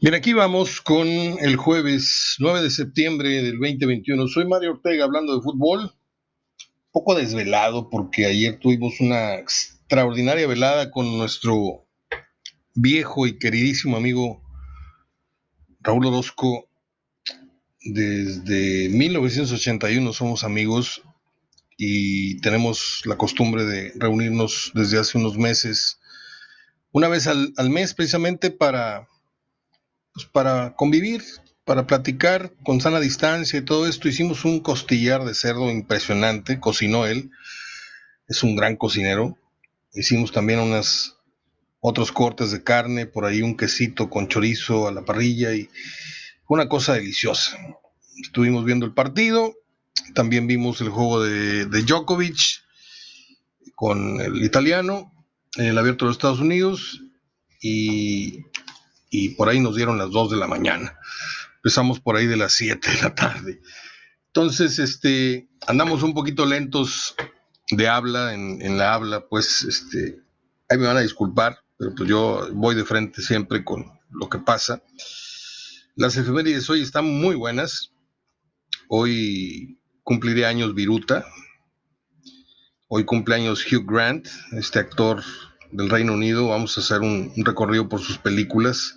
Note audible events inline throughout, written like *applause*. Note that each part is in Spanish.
Bien, aquí vamos con el jueves 9 de septiembre del 2021. Soy Mario Ortega hablando de fútbol, poco desvelado porque ayer tuvimos una extraordinaria velada con nuestro viejo y queridísimo amigo Raúl Orozco. Desde 1981 somos amigos y tenemos la costumbre de reunirnos desde hace unos meses, una vez al, al mes precisamente para pues, para convivir, para platicar con sana distancia y todo esto. Hicimos un costillar de cerdo impresionante, cocinó él, es un gran cocinero. Hicimos también unas otros cortes de carne, por ahí un quesito con chorizo a la parrilla y una cosa deliciosa. Estuvimos viendo el partido, también vimos el juego de, de Djokovic con el italiano en el abierto de los Estados Unidos y y por ahí nos dieron las 2 de la mañana. Empezamos por ahí de las 7 de la tarde. Entonces, este, andamos un poquito lentos de habla, en, la habla, pues, este, ahí me van a disculpar, pero pues yo voy de frente siempre con lo que pasa. Las efemérides hoy están muy buenas. Hoy cumpliré años Viruta. Hoy cumpleaños Hugh Grant, este actor del Reino Unido. Vamos a hacer un recorrido por sus películas.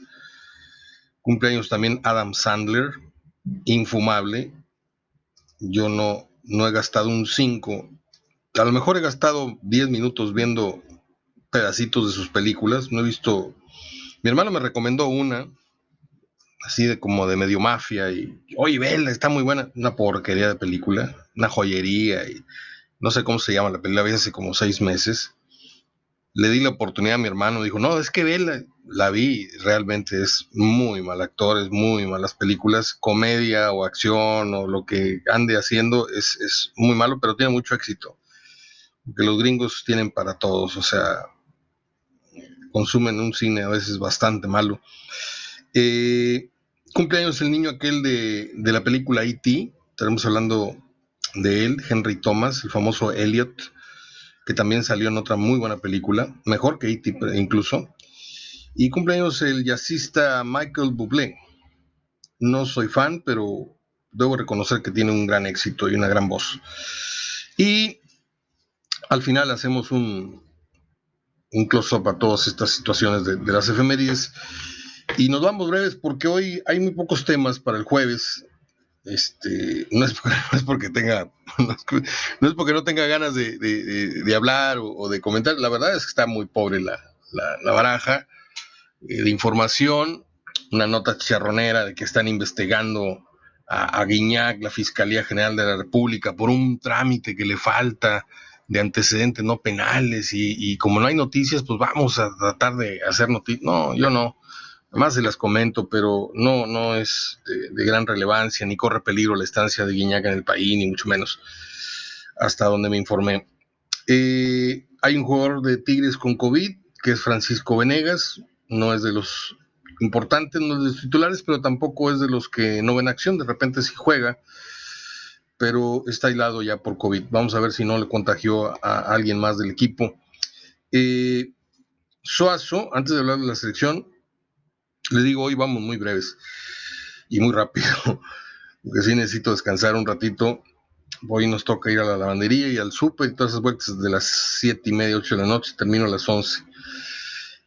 Cumpleaños también Adam Sandler, infumable. Yo no, no he gastado un 5. A lo mejor he gastado 10 minutos viendo pedacitos de sus películas. No he visto. Mi hermano me recomendó una, así de como de medio mafia. Y, oye, vela, está muy buena. Una porquería de película, una joyería. Y no sé cómo se llama la película, la hace como seis meses le di la oportunidad a mi hermano, dijo, no, es que ve, la, vi, realmente es muy mal actor, es muy malas películas, comedia o acción o lo que ande haciendo es, es muy malo, pero tiene mucho éxito, porque los gringos tienen para todos, o sea, consumen un cine a veces bastante malo. Eh, cumpleaños el niño aquel de, de la película E.T., estaremos hablando de él, Henry Thomas, el famoso Elliot, que también salió en otra muy buena película, mejor que E.T. incluso. Y cumpleaños el jazzista Michael Bublé. No soy fan, pero debo reconocer que tiene un gran éxito y una gran voz. Y al final hacemos un, un close-up a todas estas situaciones de, las efemérides. Y nos vamos breves porque hoy hay muy pocos temas para el jueves. Este, *laughs* no es, porque tenga, no es porque no tenga ganas de, hablar o, de comentar, la verdad es que está muy pobre la, baraja eh, de información, una nota chicharronera de que están investigando a, Guiñac, la Fiscalía General de la República, por un trámite que le falta de antecedentes no penales y como no hay noticias, pues vamos a tratar de hacer noticias. No, yo no más se las comento, pero no, no es de, gran relevancia, ni corre peligro la estancia de Guiñaga en el país, ni mucho menos, hasta donde me informé. Eh, hay un jugador de Tigres con COVID, que es Francisco Venegas, no es de los importantes, no es de los titulares, pero tampoco es de los que no ven acción, de repente sí juega, pero está aislado ya por COVID. Vamos a ver si no le contagió a, alguien más del equipo. Eh, Suazo, antes de hablar de la selección, le digo, hoy vamos muy breves y muy rápido, *laughs* porque sí necesito descansar un ratito. Hoy nos toca ir a la lavandería y al súper y todas esas vueltas de las siete y media, ocho de la noche, termino a las 11.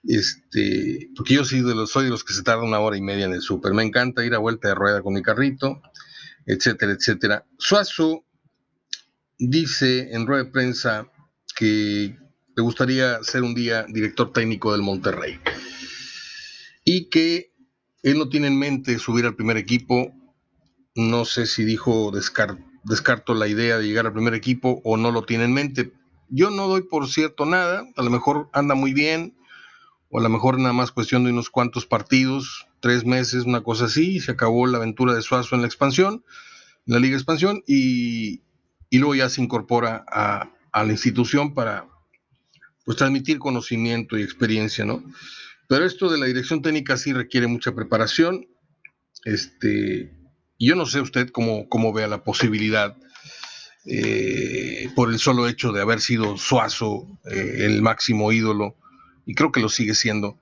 Este, porque yo sí de los, soy de los que se tarda una hora y media en el súper. Me encanta ir a vuelta de rueda con mi carrito, etcétera, etcétera. Suazo dice en rueda de prensa que le gustaría ser un día director técnico del Monterrey y que él no tiene en mente subir al primer equipo. No sé si dijo descarto la idea de llegar al primer equipo o no lo tiene en mente. Yo no doy por cierto nada, a lo mejor anda muy bien, o a lo mejor nada más cuestión de unos cuantos partidos, tres meses, una cosa así, y se acabó la aventura de Suazo en la expansión, en la Liga Expansión, y, luego ya se incorpora a, a la institución para pues transmitir conocimiento y experiencia, ¿no? Pero esto de la dirección técnica sí requiere mucha preparación. Este, yo no sé usted cómo, cómo vea la posibilidad, eh, por el solo hecho de haber sido Suazo eh, el máximo ídolo, y creo que lo sigue siendo,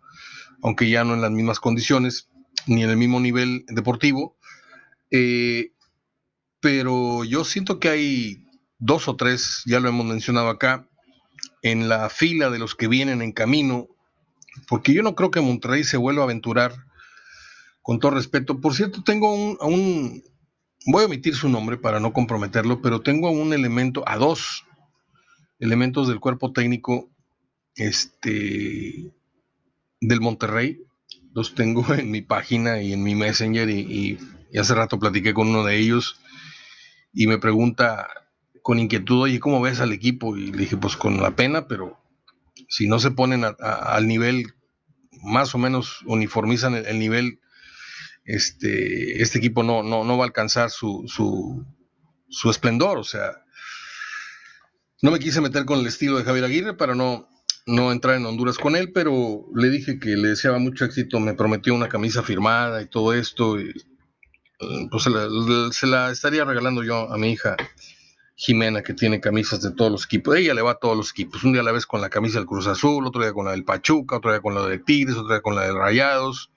aunque ya no en las mismas condiciones, ni en el mismo nivel deportivo. Eh, pero yo siento que hay dos o tres, ya lo hemos mencionado acá, en la fila de los que vienen en camino, porque yo no creo que Monterrey se vuelva a aventurar, con todo respeto. Por cierto, tengo un, a un, voy a omitir su nombre para no comprometerlo, pero tengo a un elemento, a dos elementos del cuerpo técnico este, del Monterrey. Los tengo *laughs* en mi página y en mi Messenger y, hace rato platiqué con uno de ellos y me pregunta con inquietud, oye, ¿cómo ves al equipo? Y le dije, pues con la pena, pero si no se ponen al nivel, más o menos uniformizan el, nivel, este, este equipo no, no, no va a alcanzar su, su, su, esplendor. O sea, no me quise meter con el estilo de Javier Aguirre para no, no entrar en Honduras con él, pero le dije que le deseaba mucho éxito, me prometió una camisa firmada y todo esto. Y, pues se la estaría regalando yo a mi hija Jimena, que tiene camisas de todos los equipos. Ella le va a todos los equipos. Un día la ves con la camisa del Cruz Azul, otro día con la del Pachuca, otro día con la de Tigres, otro día con la de Rayados.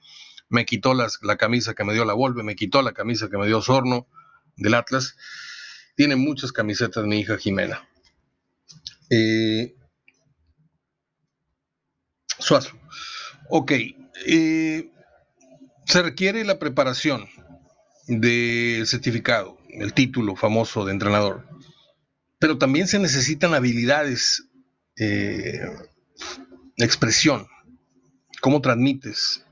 Me quitó la camisa que me dio la Volve, me quitó la camisa que me dio Sorno del Atlas. Tiene muchas camisetas mi hija Jimena. Eh, Suazo. Ok. Eh, se requiere la preparación del certificado, el título famoso de entrenador pero también se necesitan habilidades, eh, expresión, cómo transmites,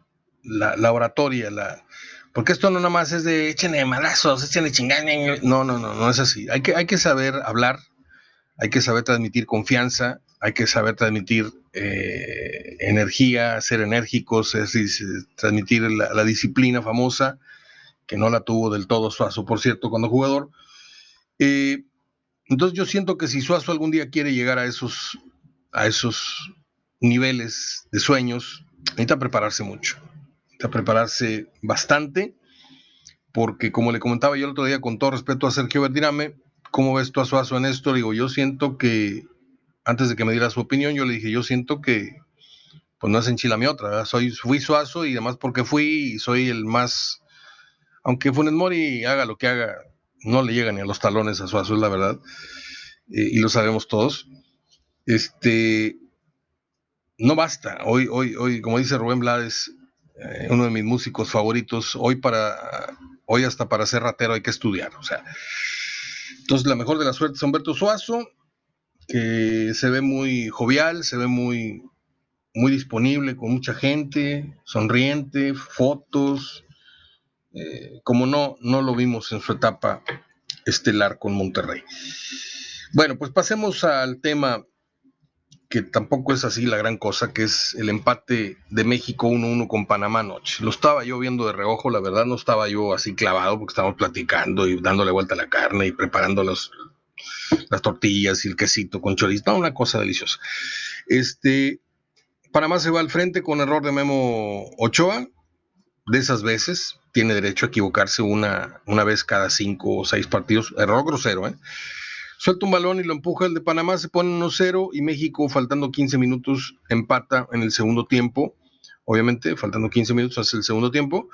la, oratoria, la, porque esto no nada más es de échenle malazos, échenle chingaña. No, no, no, no es así. Hay que, hay que saber hablar, hay que saber transmitir confianza, hay que saber transmitir eh, energía, ser enérgicos, es decir, transmitir la, disciplina famosa, que no la tuvo del todo Suazo, por cierto, cuando jugador. Eh, entonces yo siento que si Suazo algún día quiere llegar a esos, a esos niveles de sueños, necesita prepararse mucho, necesita prepararse bastante, porque como le comentaba yo el otro día con todo respeto a Sergio Verdirame, ¿cómo ves tú a Suazo en esto? Digo, yo siento que, antes de que me diera su opinión, yo le dije, yo siento que, pues no es mi otra, Soy, fui Suazo y además porque fui y soy el más, aunque Funes Mori haga lo que haga, no le llega ni a los talones a Suazo, es la verdad, y lo sabemos todos. Este, no basta. Hoy, hoy, hoy, como dice Rubén Blades, eh, uno de mis músicos favoritos, hoy para, hoy hasta para ser ratero hay que estudiar. O sea, entonces la mejor de la suerte es Humberto Suazo, que se ve muy jovial, se ve muy, muy disponible con mucha gente, sonriente, fotos, eh, como no, no lo vimos en su etapa estelar con Monterrey. Bueno, pues pasemos al tema que tampoco es así la gran cosa, que es el empate de México 1-1 con Panamá anoche. Lo estaba yo viendo de reojo, la verdad no estaba yo así clavado porque estábamos platicando y dándole vuelta a la carne y preparando las tortillas y el quesito con chorizo, una cosa deliciosa. Este, Panamá se va al frente con error de Memo Ochoa, de esas veces, tiene derecho a equivocarse una, una vez cada cinco o seis partidos. Error grosero, ¿eh? Suelta un balón y lo empuja el de Panamá, se pone 1-0 y México, faltando 15 minutos, empata en el segundo tiempo. Obviamente, faltando 15 minutos hace el segundo tiempo.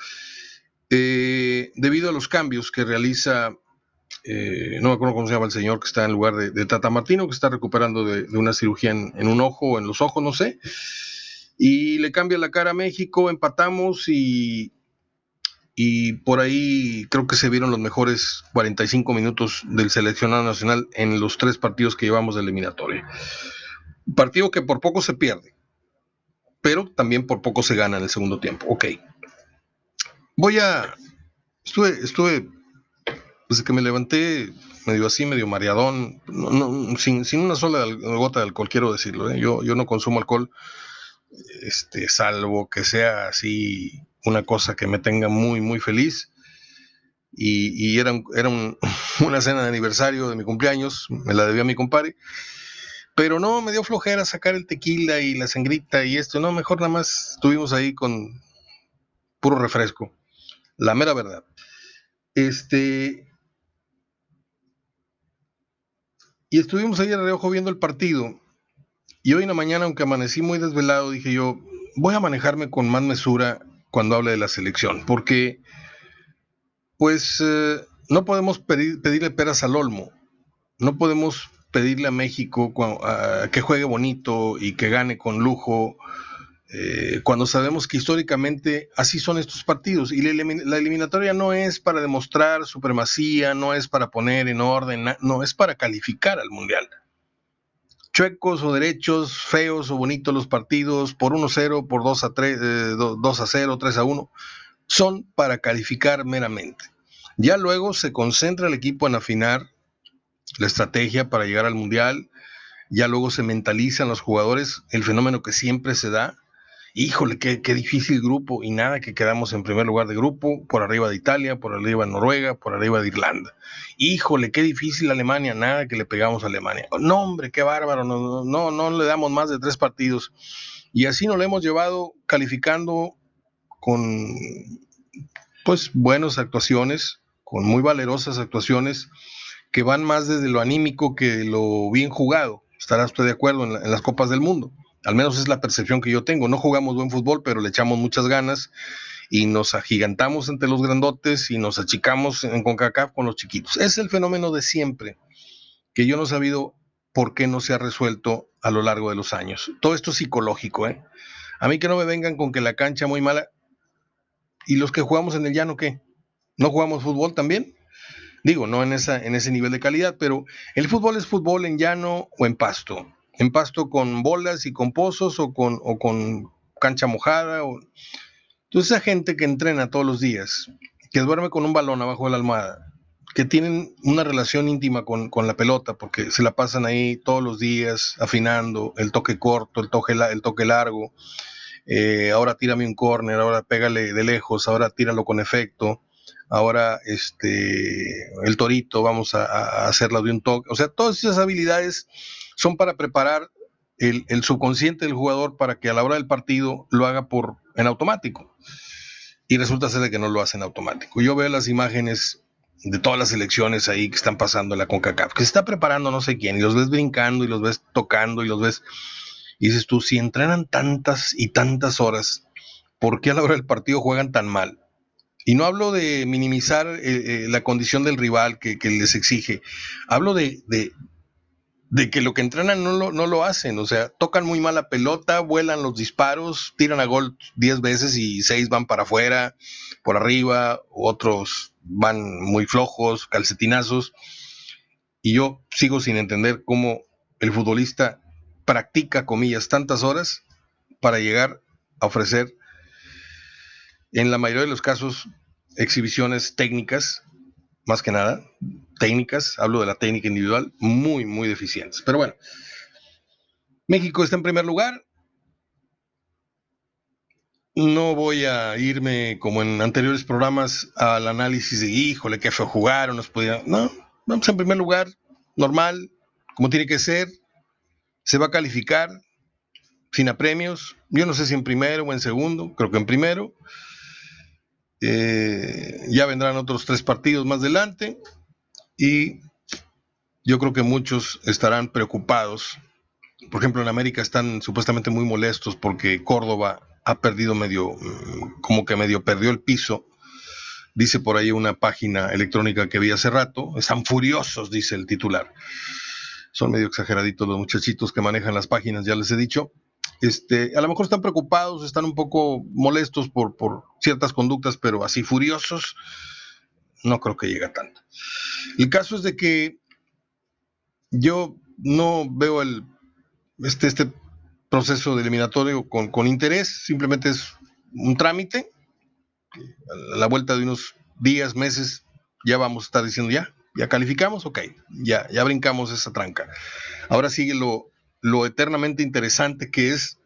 Eh, debido a los cambios que realiza, eh, no me acuerdo cómo se llama el señor que está en lugar de, Tata Martino, que está recuperando de, una cirugía en, en, un ojo o en los ojos, no sé. Y le cambia la cara a México, empatamos y, y por ahí creo que se vieron los mejores 45 minutos del seleccionado nacional en los tres partidos que llevamos de eliminatoria. Partido que por poco se pierde, pero también por poco se gana en el segundo tiempo. Ok. Voy a... Estuve, estuve desde que me levanté medio así, medio mareadón, sin, una sola gota de alcohol, quiero decirlo. ¿eh? Yo, yo no consumo alcohol, este, salvo que sea así una cosa que me tenga muy, muy feliz. Y, era, era *laughs* una cena de aniversario de mi cumpleaños, me la debía a mi compadre. Pero no, me dio flojera sacar el tequila y la sangrita y esto. No, mejor nada más estuvimos ahí con puro refresco. La mera verdad. Este. Y estuvimos ahí de reojo viendo el partido. Y hoy en la mañana, aunque amanecí muy desvelado, dije yo, voy a manejarme con más mesura cuando hable de la selección, porque pues eh, no podemos pedirle peras al olmo, no podemos pedirle a México que juegue bonito y que gane con lujo, eh, cuando sabemos que históricamente así son estos partidos. Y la, eliminatoria no es para demostrar supremacía, no es para poner en orden, no, es para calificar al Mundial. Chuecos o derechos, feos o bonitos los partidos, por 1-0, por 2 a 3, 2 a 0, 3 a 1, son para calificar meramente. Ya luego se concentra el equipo en afinar la estrategia para llegar al Mundial, ya luego se mentalizan los jugadores, el fenómeno que siempre se da, híjole, qué, qué, difícil grupo y nada que quedamos en primer lugar de grupo, por arriba de Italia, por arriba de Noruega, por arriba de Irlanda. Híjole, qué difícil Alemania, nada que le pegamos a Alemania. No, hombre, qué bárbaro, no, no, no le damos más de tres partidos. Y así nos lo hemos llevado calificando con pues buenas actuaciones, con muy valerosas actuaciones que van más desde lo anímico que lo bien jugado. Estará usted de acuerdo en, las Copas del Mundo. Al menos es la percepción que yo tengo. No jugamos buen fútbol, pero le echamos muchas ganas y nos agigantamos entre los grandotes y nos achicamos en CONCACAF con los chiquitos. Es el fenómeno de siempre, que yo no he sabido por qué no se ha resuelto a lo largo de los años. Todo esto es psicológico, ¿eh? A mí que no me vengan con que la cancha muy mala. ¿Y los que jugamos en el llano qué? ¿No jugamos fútbol también? Digo, no en, esa, en ese nivel de calidad, pero el fútbol es fútbol en llano o en pasto. En pasto con bolas y con pozos o con, o con cancha mojada. O... Entonces esa gente que entrena todos los días, que duerme con un balón abajo de la almohada, que tienen una relación íntima con, la pelota, porque se la pasan ahí todos los días afinando el toque corto, el toque, el toque largo, eh, ahora tírame un corner, ahora pégale de lejos, ahora tíralo con efecto ahora este, el torito, vamos a, hacerlo de un toque. O sea, todas esas habilidades son para preparar el, subconsciente del jugador para que a la hora del partido lo haga por, en automático. Y resulta ser de que no lo hace en automático. Yo veo las imágenes de todas las elecciones ahí que están pasando en la CONCACAF, que se está preparando no sé quién, y los ves brincando y los ves tocando y los ves... Y dices tú, si entrenan tantas y tantas horas, ¿por qué a la hora del partido juegan tan mal? Y no hablo de minimizar eh, eh, la condición del rival que, les exige. Hablo de, que lo que entrenan no lo, no lo hacen. O sea, tocan muy mal la pelota, vuelan los disparos, tiran a gol 10 veces y 6 van para afuera, por arriba, otros van muy flojos, calcetinazos. Y yo sigo sin entender cómo el futbolista practica, comillas, tantas horas para llegar a ofrecer en la mayoría de los casos, exhibiciones técnicas, más que nada, técnicas, hablo de la técnica individual, muy, muy deficientes. Pero bueno, México está en primer lugar. No voy a irme como en anteriores programas al análisis de, híjole, qué fue jugar, o nos podía... No, vamos en primer lugar, normal, como tiene que ser. Se va a calificar sin apremios. Yo no sé si en primero o en segundo, creo que en primero. Eh, ya vendrán otros tres partidos más adelante y yo creo que muchos estarán preocupados. Por ejemplo, en América están supuestamente muy molestos porque Córdoba ha perdido medio, mm, como que medio perdió el piso. Dice por ahí una página electrónica que vi hace rato. Están furiosos, dice el titular. Son medio exageraditos los muchachitos que manejan las páginas, ya les he dicho. Este, a lo mejor están preocupados, están un poco molestos por, ciertas conductas, pero así furiosos, no creo que llegue a tanto. El caso es de que yo no veo el, este, este proceso de eliminatorio con, interés, simplemente es un trámite. A la vuelta de unos días, meses, ya vamos a estar diciendo ya, ya calificamos, ok, ya, ya brincamos esa tranca. Ahora sigue lo eternamente interesante que es,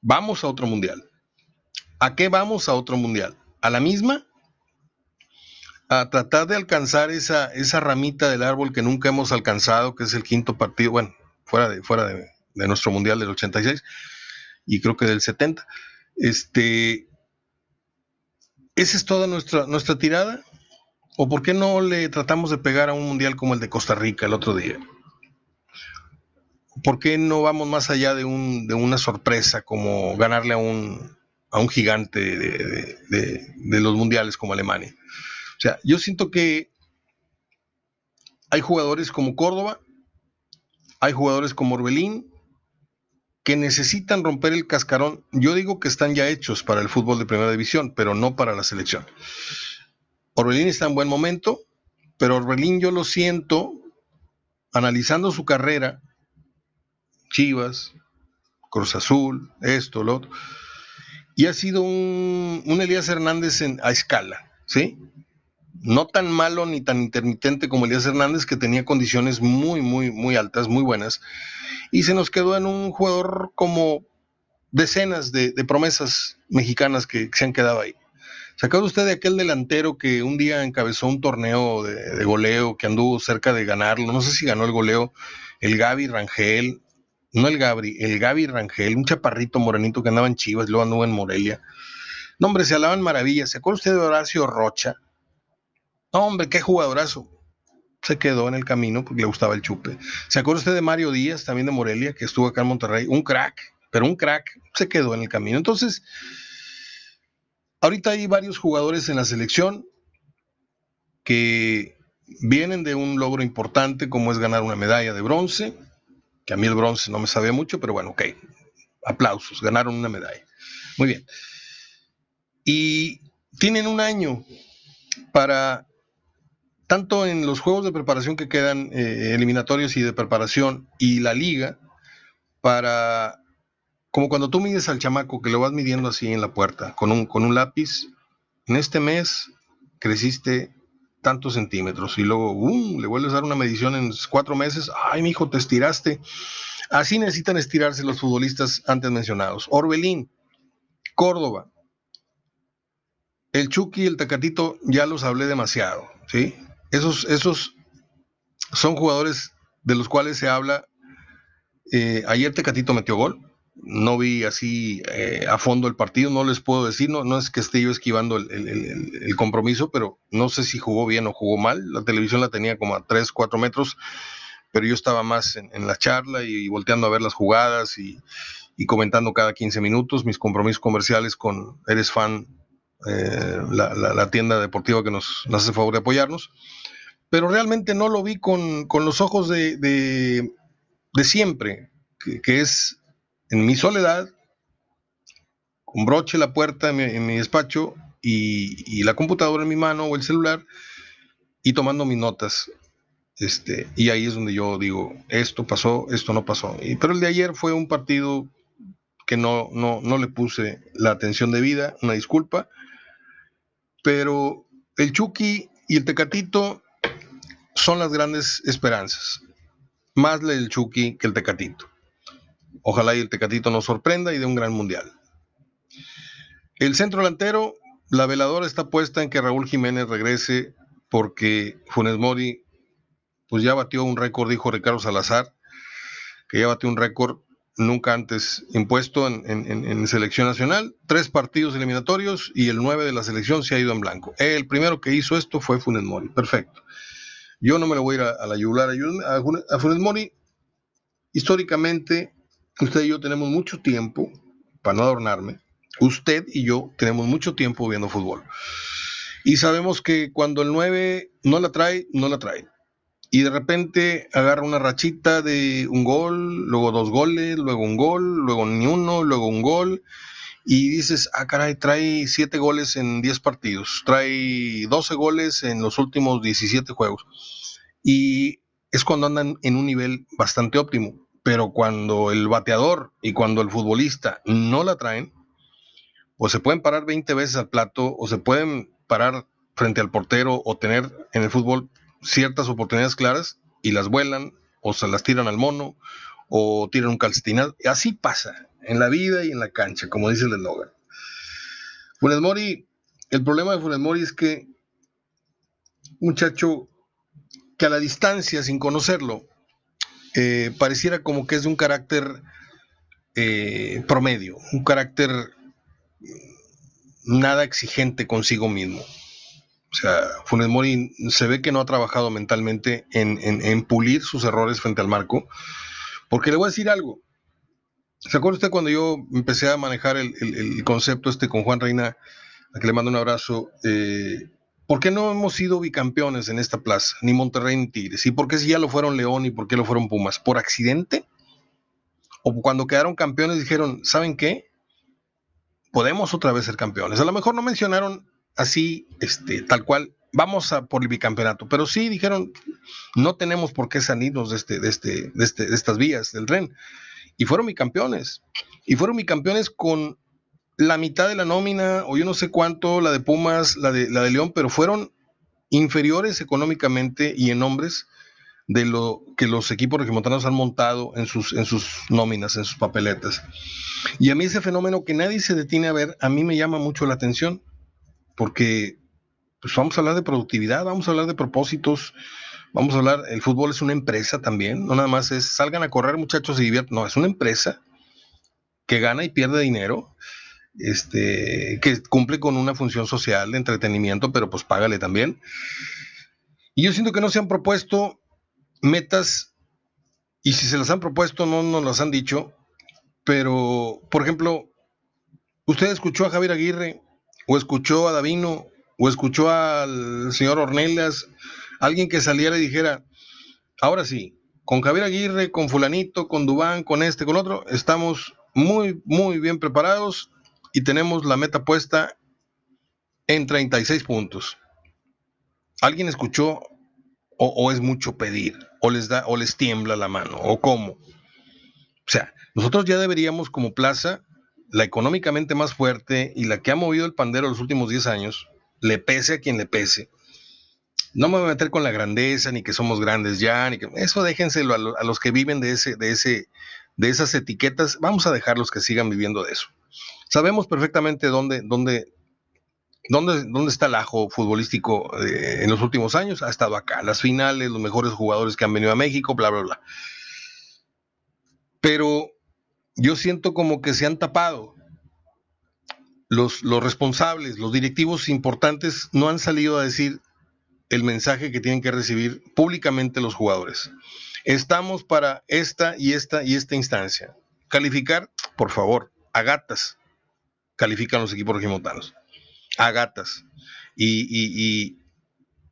vamos a otro mundial. ¿A qué vamos a otro mundial? ¿A la misma? A tratar de alcanzar esa, esa ramita del árbol que nunca hemos alcanzado, que es el quinto partido, bueno, fuera de, fuera de, nuestro mundial del 86 y creo que del 70. Este, ¿Esa es toda nuestra, nuestra tirada? ¿O por qué no le tratamos de pegar a un mundial como el de Costa Rica el otro día? ¿por qué no vamos más allá de, una sorpresa como ganarle a un, a un gigante de, los mundiales como Alemania. O sea, yo siento que hay jugadores como Córdoba, hay jugadores como Orbelín, que necesitan romper el cascarón. Yo digo que están ya hechos para el fútbol de primera división, pero no para la selección. Orbelín está en buen momento, pero Orbelín yo lo siento, analizando su carrera, Chivas, Cruz Azul, esto, lo otro, y ha sido un, Elías Hernández a escala, ¿sí? No tan malo ni tan intermitente como Elías Hernández, que tenía condiciones muy, muy, muy altas, muy buenas, y se nos quedó en un jugador como decenas de, promesas mexicanas que, se han quedado ahí. ¿Se acuerda usted de aquel delantero que un día encabezó un torneo de, goleo, que anduvo cerca de ganarlo? No sé si ganó el goleo, el Gaby Rangel, no el Gabri, el Gaby Rangel, un chaparrito morenito que andaba en Chivas, luego anduvo en Morelia. No, hombre, se alaban maravillas. ¿Se acuerda usted de Horacio Rocha? Hombre, qué jugadorazo. Se quedó en el camino porque le gustaba el chupe. ¿Se acuerda usted de Mario Díaz, también de Morelia, que estuvo acá en Monterrey? Un crack, pero un crack se quedó en el camino. Entonces, ahorita hay varios jugadores en la selección que vienen de un logro importante como es ganar una medalla de bronce que a mí el bronce no me sabía mucho, pero bueno, ok, aplausos, ganaron una medalla. Muy bien. Y tienen un año para, tanto en los juegos de preparación que quedan eh, eliminatorios y de preparación y la liga, para, como cuando tú mides al chamaco, que lo vas midiendo así en la puerta, con un, con un lápiz, en este mes creciste tantos centímetros y luego uh, le vuelves a dar una medición en cuatro meses, ay, mi hijo, te estiraste. Así necesitan estirarse los futbolistas antes mencionados. Orbelín, Córdoba, el Chucky y el Tacatito, ya los hablé demasiado, ¿sí? Esos, esos son jugadores de los cuales se habla. Eh, ayer Tecatito metió gol, no vi así eh, a fondo el partido, no les puedo decir, no, es que esté yo esquivando el, compromiso, pero no sé si jugó bien o jugó mal. La televisión la tenía como a 3, 4 metros, pero yo estaba más en, la charla y, volteando a ver las jugadas y, comentando cada 15 minutos mis compromisos comerciales con Eres Fan, eh, la, tienda deportiva que nos, hace favor de apoyarnos. Pero realmente no lo vi con, los ojos de, siempre, que es en mi soledad, con broche la puerta en mi, despacho y, la computadora en mi mano o el celular y tomando mis notas. Este, y ahí es donde yo digo, esto pasó, esto no pasó. Y, pero el de ayer fue un partido que no, no, no le puse la atención debida, una disculpa. Pero el Chucky y el Tecatito son las grandes esperanzas. Más el Chucky que el Tecatito. Ojalá y el Tecatito nos sorprenda y dé un gran mundial. El centro delantero, la veladora está puesta en que Raúl Jiménez regrese porque Funes Mori pues ya batió un récord, dijo Ricardo Salazar, que ya batió un récord nunca antes impuesto en, selección nacional, tres partidos eliminatorios y el nueve de la selección se ha ido en blanco. El primero que hizo esto fue Funes Mori, perfecto. Yo no me lo voy a ir a, la yugular a, a Funes Mori. Históricamente usted y yo tenemos mucho tiempo, para no adornarme, usted y yo tenemos mucho tiempo viendo fútbol. Y sabemos que cuando el 9 no la trae, no la trae. Y de repente agarra una rachita de un gol, luego dos goles, luego un gol, luego ni uno, luego un gol. Y dices, ah, caray, trae siete goles en 10 partidos, trae 12 goles en los últimos 17 juegos. Y es cuando andan en un nivel bastante óptimo pero cuando el bateador y cuando el futbolista no la traen, o se pueden parar 20 veces al plato, o se pueden parar frente al portero, o tener en el fútbol ciertas oportunidades claras y las vuelan, o se las tiran al mono, o tiran un calcetinado. Así pasa en la vida y en la cancha, como dice el eslogan. Funes Mori, el problema de Funes Mori es que, muchacho, que a la distancia, sin conocerlo, eh, pareciera como que es de un carácter eh, promedio, un carácter nada exigente consigo mismo. O sea, Funes Mori se ve que no ha trabajado mentalmente en, pulir sus errores frente al marco, porque le voy a decir algo. ¿Se acuerda usted cuando yo empecé a manejar el, concepto este con Juan Reina, a que le mando un abrazo? Eh, ¿Por qué no hemos sido bicampeones en esta plaza? Ni Monterrey ni Tigres. ¿Y por qué si ya lo fueron León y por qué lo fueron Pumas? ¿Por accidente? ¿O cuando quedaron campeones dijeron, ¿saben qué? Podemos otra vez ser campeones. A lo mejor no mencionaron así, este, tal cual, vamos a por el bicampeonato, pero sí dijeron, no tenemos por qué salirnos de, este, de, este, de, este, de estas vías del tren y fueron bicampeones. Y fueron bicampeones con la mitad de la nómina, o yo no sé cuánto, la de Pumas, la de, la de León, pero fueron inferiores económicamente y en nombres de lo que los equipos regiomontanos han montado en sus, en sus nóminas, en sus papeletas. Y a mí ese fenómeno que nadie se detiene a ver, a mí me llama mucho la atención, porque pues vamos a hablar de productividad, vamos a hablar de propósitos, Vamos a hablar, el fútbol es una empresa también, no nada más es salgan a correr muchachos y diviertan, no, es una empresa que gana y pierde dinero, este, que cumple con una función social de entretenimiento, pero pues págale también. Y yo siento que no se han propuesto metas, y si se las han propuesto, no nos las han dicho, pero, por ejemplo, usted escuchó a Javier Aguirre, o escuchó a Davino, o escuchó al señor Ornelas, alguien que saliera y dijera, ahora sí, con Javier Aguirre, con fulanito, con Dubán, con este, con otro, estamos muy, muy bien preparados y tenemos la meta puesta en 36 puntos. ¿Alguien escuchó o, es mucho pedir? ¿O les da o les tiembla la mano? ¿O cómo? O sea, nosotros ya deberíamos como plaza, la económicamente más fuerte y la que ha movido el pandero los últimos 10 años, le pese a quien le pese, no me voy a meter con la grandeza, ni que somos grandes ya, ni que eso déjenselo a, los que viven de ese, de ese, de esas etiquetas, vamos a dejarlos que sigan viviendo de eso. Sabemos perfectamente dónde, dónde, dónde, dónde está el ajo futbolístico eh, en los últimos años. Ha estado acá, las finales, los mejores jugadores que han venido a México, bla, bla, bla. Pero yo siento como que se han tapado. Los, los responsables, los directivos importantes no han salido a decir el mensaje que tienen que recibir públicamente los jugadores. Estamos para esta y esta y esta instancia. Calificar, por favor, a gatas. Califican los equipos regimontanos. A gatas. Y,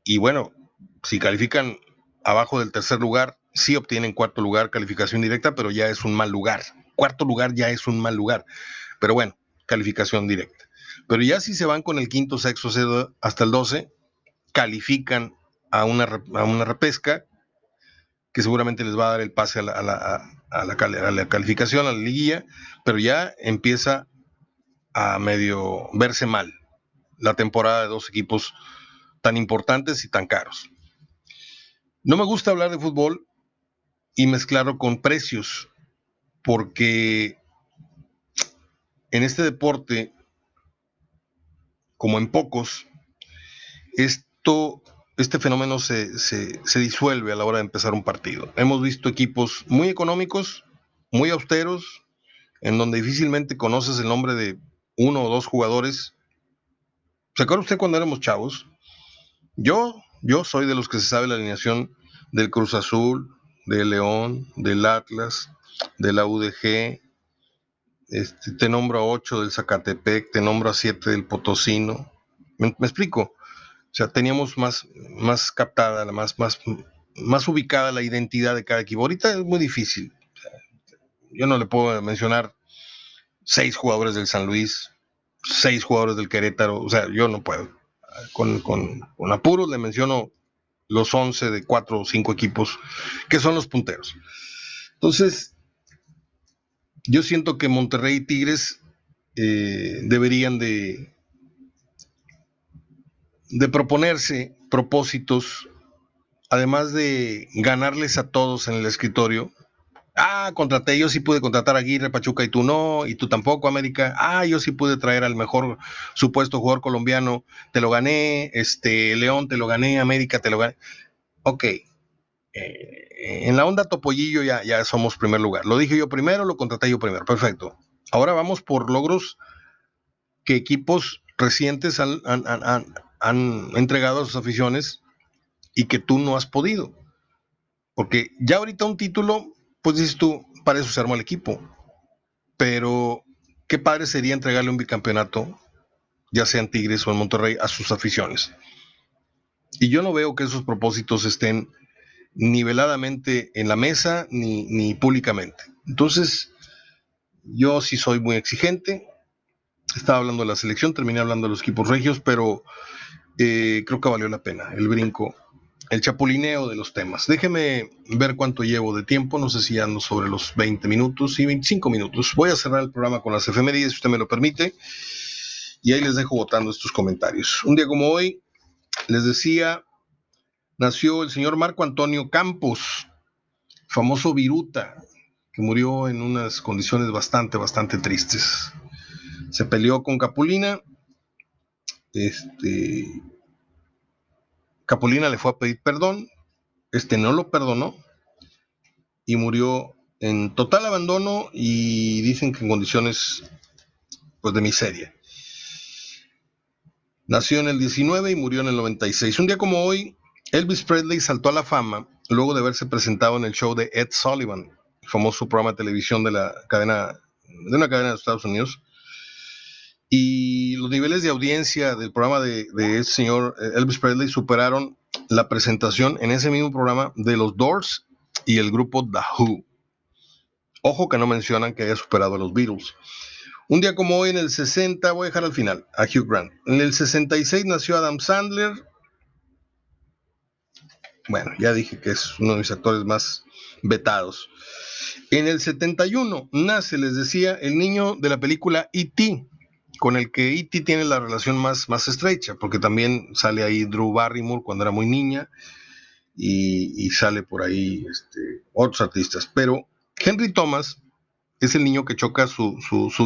y, bueno, si califican abajo del tercer lugar, sí obtienen cuarto lugar, calificación directa, pero ya es un mal lugar. Cuarto lugar ya es un mal lugar. Pero bueno, calificación directa. Pero ya si se van con el quinto, sexto, hasta el 12, califican a una, a una repesca que seguramente les va a dar el pase a la, a, la, a, la, calificación, a la liguilla, pero ya empieza a medio verse mal la temporada de dos equipos tan importantes y tan caros. No me gusta hablar de fútbol y mezclarlo con precios, porque en este deporte, como en pocos, es este fenómeno se, disuelve a la hora de empezar un partido. Hemos visto equipos muy económicos, muy austeros, en donde difícilmente conoces el nombre de uno o dos jugadores. ¿Se acuerda usted cuando éramos chavos? Yo, yo soy de los que se sabe la alineación del Cruz Azul, del León, del Atlas, de la UDG. Este, te nombro a ocho del Zacatepec, te nombro a siete del Potosino. me explico? O sea, teníamos más, más captada, más, más, más ubicada la identidad de cada equipo. Ahorita es muy difícil. yo no le puedo mencionar seis jugadores del San Luis, seis jugadores del Querétaro. O sea, yo no puedo. Con, con, con apuros le menciono los once de cuatro o cinco equipos que son los punteros. Entonces, yo siento que Monterrey y Tigres eh, deberían de, de proponerse propósitos, además de ganarles a todos en el escritorio. Ah, contraté, yo sí pude contratar a Aguirre, Pachuca y tú no, y tú tampoco, América. Ah, yo sí pude traer al mejor supuesto jugador colombiano, te lo gané, este, León te lo gané, América te lo gané. Ok, eh, en la onda Topollillo ya, ya somos primer lugar. Lo dije yo primero, lo contraté yo primero, perfecto. Ahora vamos por logros que equipos recientes han, han entregado a sus aficiones y que tú no has podido. Porque ya ahorita un título, pues dices tú, para eso se armó el equipo. pero qué padre sería entregarle un bicampeonato, ya sea en Tigres o en Monterrey, a sus aficiones. Y yo no veo que esos propósitos estén niveladamente en la mesa ni, ni públicamente. Entonces, yo sí soy muy exigente. Estaba hablando de la selección, terminé hablando de los equipos regios, pero eh, creo que valió la pena el brinco, el chapulineo de los temas. Déjeme ver cuánto llevo de tiempo, no sé si ando sobre los 20 minutos y 25 minutos. Voy a cerrar el programa con las efemérides, si usted me lo permite, y ahí les dejo votando estos comentarios. Un día como hoy, les decía, nació el señor Marco Antonio Campos, famoso viruta, que murió en unas condiciones bastante, bastante tristes. Se peleó con Capulina. Este, Capulina le fue a pedir perdón. Este no lo perdonó y murió en total abandono y dicen que en condiciones pues de miseria. Nació en el 19 y murió en el 96. Un día como hoy, Elvis Presley saltó a la fama luego de haberse presentado en el show de Ed Sullivan, famoso programa de televisión de la cadena, de una cadena de Estados Unidos. Y los niveles de audiencia del programa de, de ese señor eh, Elvis Presley superaron la presentación en ese mismo programa de los Doors y el grupo The Who. Ojo que no mencionan que haya superado a los Beatles. Un día como hoy, en el 60, voy a dejar al final a Hugh Grant. En el 66 nació Adam Sandler. Bueno, ya dije que es uno de mis actores más vetados. En el 71 nace, les decía, el niño de la película E.T., con el que E.T. tiene la relación más, más estrecha, porque también sale ahí Drew Barrymore cuando era muy niña y, sale por ahí este, otros artistas. Pero Henry Thomas es el niño que choca su,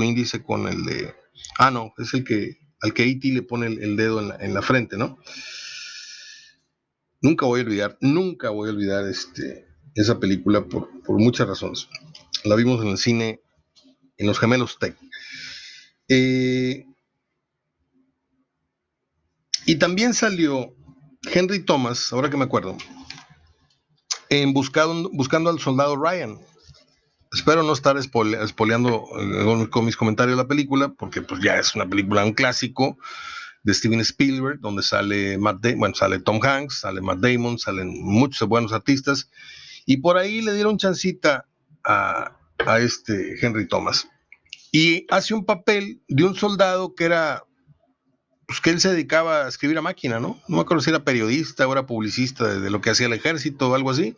índice con el de... Ah, no, es el que al que E.T. le pone el, dedo en la, en la, frente, ¿no? Nunca voy a olvidar, nunca voy a olvidar este, esa película por, muchas razones. La vimos en el cine en Los Gemelos Tech. Eh, y también salió Henry Thomas, ahora que me acuerdo, en buscando, buscando al soldado Ryan. Espero no estar espoleando eh, con, mis comentarios la película, porque pues ya es una película, un clásico de Steven Spielberg, donde sale Matt bueno, sale Tom Hanks, sale Matt Damon, salen muchos buenos artistas. Y por ahí le dieron chancita a, este Henry Thomas. Y hace un papel de un soldado que era, pues que él se dedicaba a escribir a máquina, ¿no? No me acuerdo si era periodista o era publicista de, lo que hacía el ejército o algo así.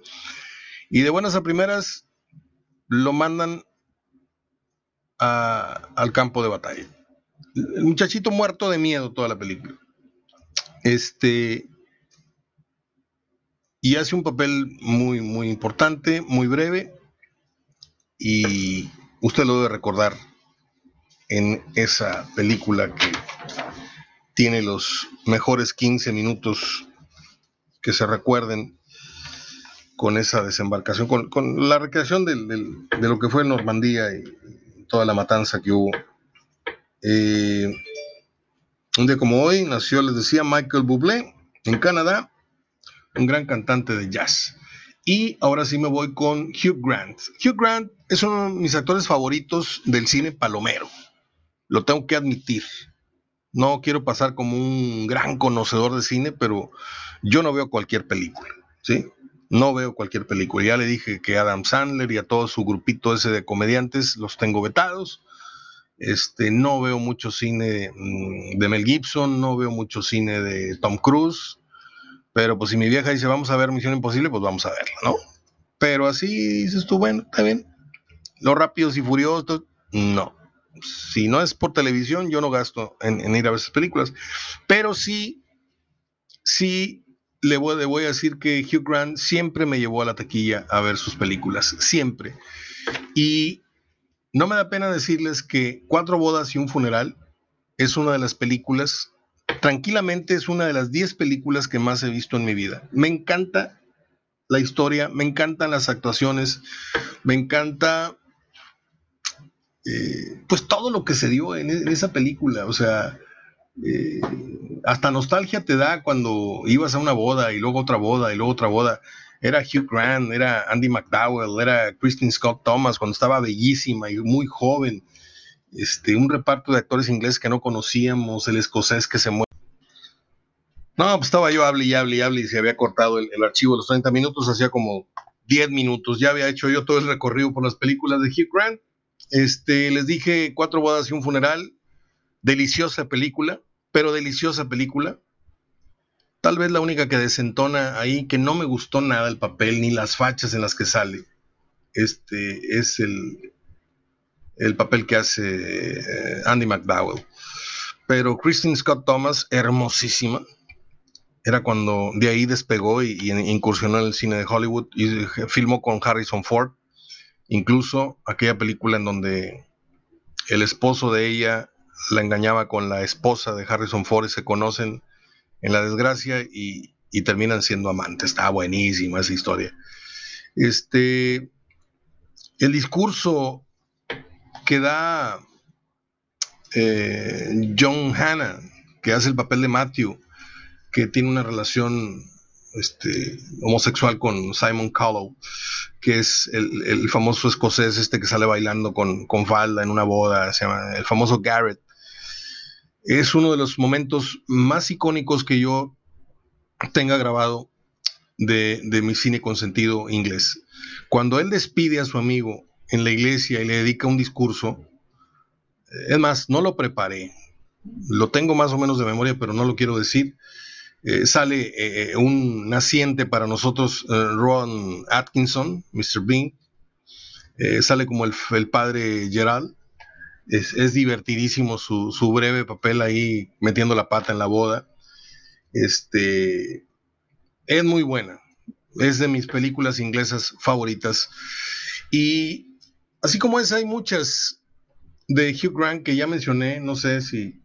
Y de buenas a primeras lo mandan al campo de batalla. Muchachito muerto de miedo toda la película. Este, y hace un papel muy, muy importante, muy breve, y usted lo debe recordar en esa película que tiene los mejores 15 minutos que se recuerden con esa desembarcación, con, la recreación de lo que fue Normandía y toda la matanza que hubo. Eh, un día como hoy nació, les decía, Michael Bublé en Canadá un gran cantante de jazz. Y ahora sí me voy con Hugh Grant. Hugh Grant es uno de mis actores favoritos del cine palomero. Lo tengo que admitir. No quiero pasar como un gran conocedor de cine, pero yo no veo cualquier película, ¿sí? No veo cualquier película. Ya le dije que Adam Sandler y a todo su grupito ese de comediantes los tengo vetados. Este, no veo mucho cine mm, de Mel Gibson, no veo mucho cine de Tom Cruise, pero pues si mi vieja dice, vamos a ver Misión Imposible, pues vamos a verla, ¿no? Pero así dices tú, bueno, está bien. Los rápidos y furiosos, no. Si no es por televisión, yo no gasto en, ir a ver esas películas. Pero sí, sí le voy, le voy a decir que Hugh Grant siempre me llevó a la taquilla a ver sus películas, siempre. Y no me da pena decirles que Cuatro bodas y un funeral es una de las películas tranquilamente es una de las 10 películas que más he visto en mi vida. Me encanta la historia, me encantan las actuaciones, me encanta eh, pues todo lo que se dio en, esa película. O sea, eh, hasta nostalgia te da cuando ibas a una boda y luego otra boda y luego otra boda. era Hugh Grant, era Andy McDowell, era Christine Scott Thomas cuando estaba bellísima y muy joven. Este, un reparto de actores ingleses que no conocíamos, el escocés que se muere. No, pues estaba yo hable y hable y hable y se había cortado el, archivo de los 30 minutos, hacía como 10 minutos. Ya había hecho yo todo el recorrido por las películas de Hugh Grant. Este, les dije cuatro bodas y un funeral. Deliciosa película, pero deliciosa película. Tal vez la única que desentona ahí, que no me gustó nada el papel ni las fachas en las que sale, este, es el, el papel que hace eh, Andy McDowell. Pero Christine Scott Thomas, hermosísima. Era cuando de ahí despegó y, y incursionó en el cine de Hollywood y filmó con Harrison Ford. Incluso aquella película en donde el esposo de ella la engañaba con la esposa de Harrison Ford y se conocen en la desgracia y, terminan siendo amantes. Está buenísima esa historia. Este, el discurso que da eh, John Hanna, que hace el papel de Matthew, que tiene una relación este, homosexual con Simon Callow, que es el, famoso escocés este que sale bailando con, con falda en una boda, se llama el famoso Garrett es uno de los momentos más icónicos que yo tenga grabado de, mi cine con sentido inglés. Cuando él despide a su amigo en la iglesia y le dedica un discurso, es más, no lo preparé, lo tengo más o menos de memoria, pero no lo quiero decir. Eh, sale eh, un naciente para nosotros, Ron Atkinson, Mr. Bean, sale como el, el padre Gerald, es, divertidísimo su, breve papel ahí metiendo la pata en la boda. Este, es muy buena. Es de mis películas inglesas favoritas. Y así como es, hay muchas de Hugh Grant que ya mencioné. No sé si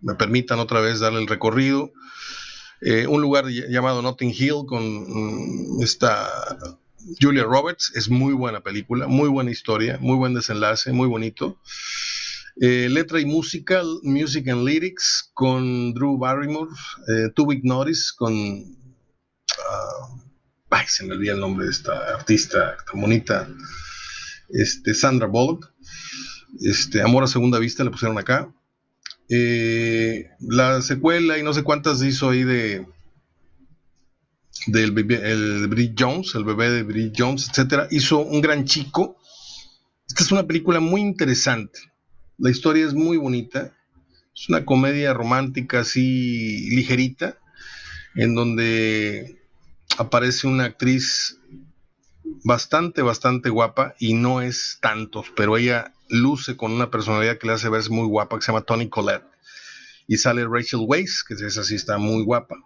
me permitan otra vez darle el recorrido. Eh, un lugar llamado Notting Hill con mm, esta Julia Roberts. Es muy buena película, muy buena historia, muy buen desenlace, muy bonito. Eh, letra y música, Music and Lyrics con Drew Barrymore, eh, Two Big Notice con. Uh, ay, se me olvida el nombre de esta artista tan bonita. Este, Sandra Bullock. Este, Amor a Segunda Vista le pusieron acá. Eh, la secuela y no sé cuántas hizo ahí de del el Jones, el bebé de Bridget Jones, etcétera, hizo un gran chico. Esta es una película muy interesante. La historia es muy bonita. Es una comedia romántica así ligerita, en donde aparece una actriz bastante, bastante guapa y no es tanto, pero ella luce con una personalidad que le hace verse muy guapa, que se llama Tony Collette. Y sale Rachel Weisz, que es así, está muy guapa.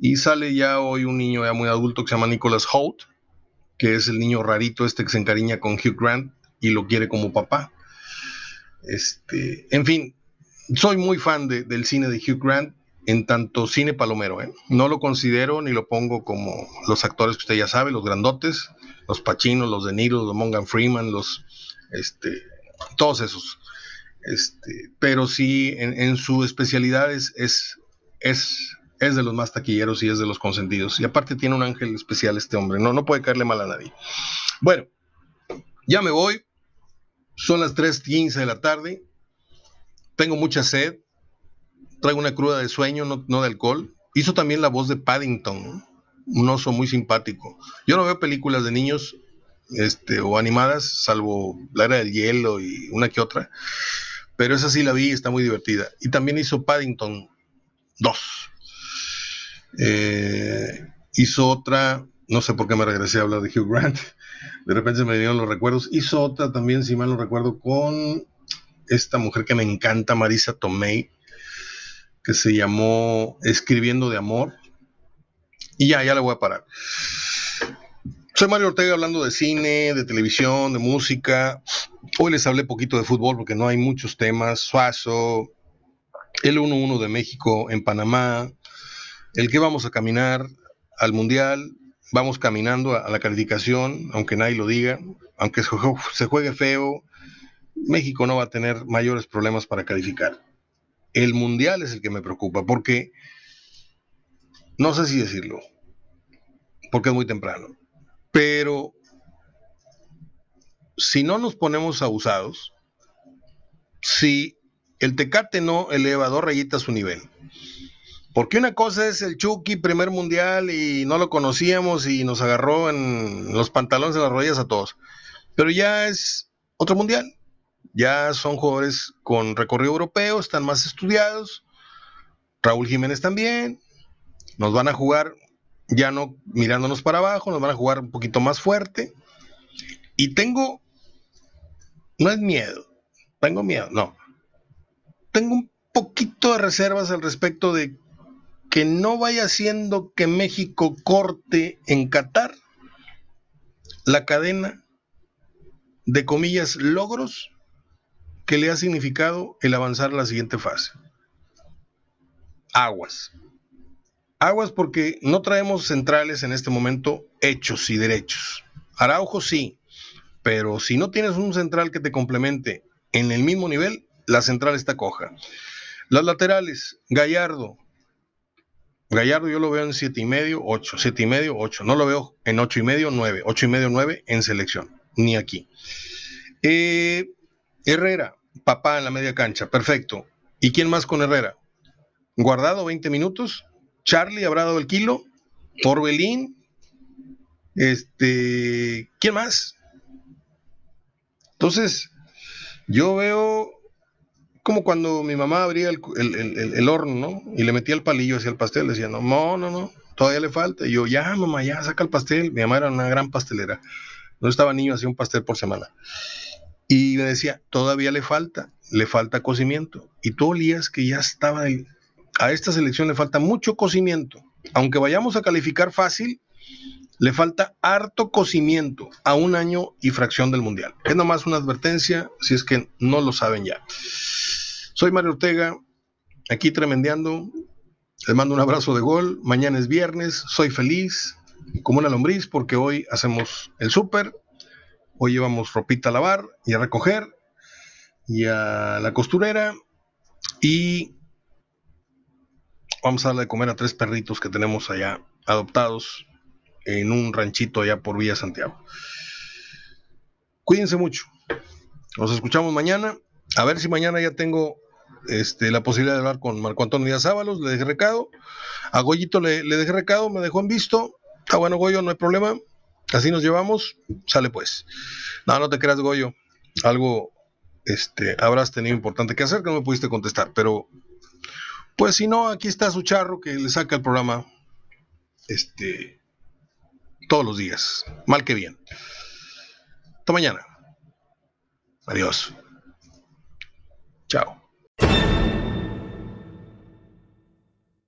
Y sale ya hoy un niño ya muy adulto que se llama Nicholas Holt, que es el niño rarito este que se encariña con Hugh Grant y lo quiere como papá. Este, en fin, soy muy fan del cine de Hugh Grant en tanto cine palomero. ¿eh? No lo considero ni lo pongo como los actores que usted ya sabe, los grandotes, los Pachinos, los De Niro, los Morgan Freeman, los, este, todos esos. Este, pero sí, en, su especialidad es, es, es, de los más taquilleros y es de los consentidos. Y aparte tiene un ángel especial este hombre, no, no puede caerle mal a nadie. Bueno, ya me voy. Son las 3.15 de la tarde. Tengo mucha sed. Traigo una cruda de sueño, no, de alcohol. Hizo también la voz de Paddington, un oso muy simpático. Yo no veo películas de niños este, o animadas, salvo la era del hielo y una que otra. Pero esa sí la vi está muy divertida. Y también hizo Paddington 2. Eh, hizo otra, no sé por qué me regresé a hablar de Hugh Grant *laughs* de repente se me dieron los recuerdos. Hizo otra también, si mal no recuerdo, con esta mujer que me encanta, Marisa Tomei, que se llamó Escribiendo de Amor. Y ya, ya le voy a parar. Soy Mario Ortega hablando de cine, de televisión, de música. Hoy les hablé poquito de fútbol porque no hay muchos temas. Suazo, el 1-1 de México en Panamá, el que vamos a caminar al Mundial, vamos caminando a, la calificación, aunque nadie lo diga, aunque se juegue feo, México no va a tener mayores problemas para calificar. El mundial es el que me preocupa, porque no sé si decirlo. porque es muy temprano. Pero si no nos ponemos abusados, si el Tecate no eleva dos rayitas su nivel, porque una cosa es el Chucky, primer mundial, y no lo conocíamos y nos agarró en los pantalones de las rodillas a todos. Pero ya es otro mundial. Ya son jugadores con recorrido europeo, están más estudiados. Raúl Jiménez también. Nos van a jugar ya no mirándonos para abajo, nos van a jugar un poquito más fuerte. Y tengo, no es miedo, tengo miedo, no. Tengo un poquito de reservas al respecto de que no vaya siendo que México corte en Qatar la cadena de comillas logros que le ha significado el avanzar a la siguiente fase. Aguas. Aguas porque no traemos centrales en este momento hechos y derechos. Araujo sí, pero si no tienes un central que te complemente en el mismo nivel, la central está coja. Las laterales, Gallardo, Gallardo yo lo veo en siete y medio, 8, 7 y medio, 8. No lo veo en ocho y medio, 9. 8 y medio, 9 en selección, ni aquí. Eh, Herrera, papá en la media cancha, perfecto. ¿Y quién más con Herrera? Guardado 20 minutos. Charlie habrá dado el kilo. Torbelín. Este, ¿quién más? Entonces, yo veo como cuando mi mamá abría el, horno, ¿no? Y le metía el palillo hacia el pastel, decía, no, no, no, todavía le falta. Y yo, ya, mamá, ya, saca el pastel. Mi mamá era una gran pastelera. No estaba niño, hacía un pastel por semana. Y me decía, todavía le falta, le falta cocimiento. Y tú olías que ya estaba. A esta selección le falta mucho cocimiento. Aunque vayamos a calificar fácil, le falta harto cocimiento a un año y fracción del Mundial. Es nomás una advertencia si es que no lo saben ya. Soy Mario Ortega, aquí tremendeando. Les mando un abrazo de gol. Mañana es viernes, soy feliz como una lombriz porque hoy hacemos el súper. Hoy llevamos ropita a lavar y a recoger y a la costurera. Y vamos a darle de comer a tres perritos que tenemos allá adoptados en un ranchito allá por Villa Santiago. Cuídense mucho. Nos escuchamos mañana. A ver si mañana ya tengo este, la posibilidad de hablar con Marco Antonio Díaz Ábalos, le dejé recado. A Goyito le, le dejé recado, me dejó en visto. Está bueno, Goyo, no hay problema. Así nos llevamos. Sale pues. No, no te creas, Goyo. Algo este, habrás tenido importante que hacer que no me pudiste contestar. Pero, pues si no, aquí está su charro que le saca el programa este, todos los días. Mal que bien. Hasta mañana. Adiós. Chao.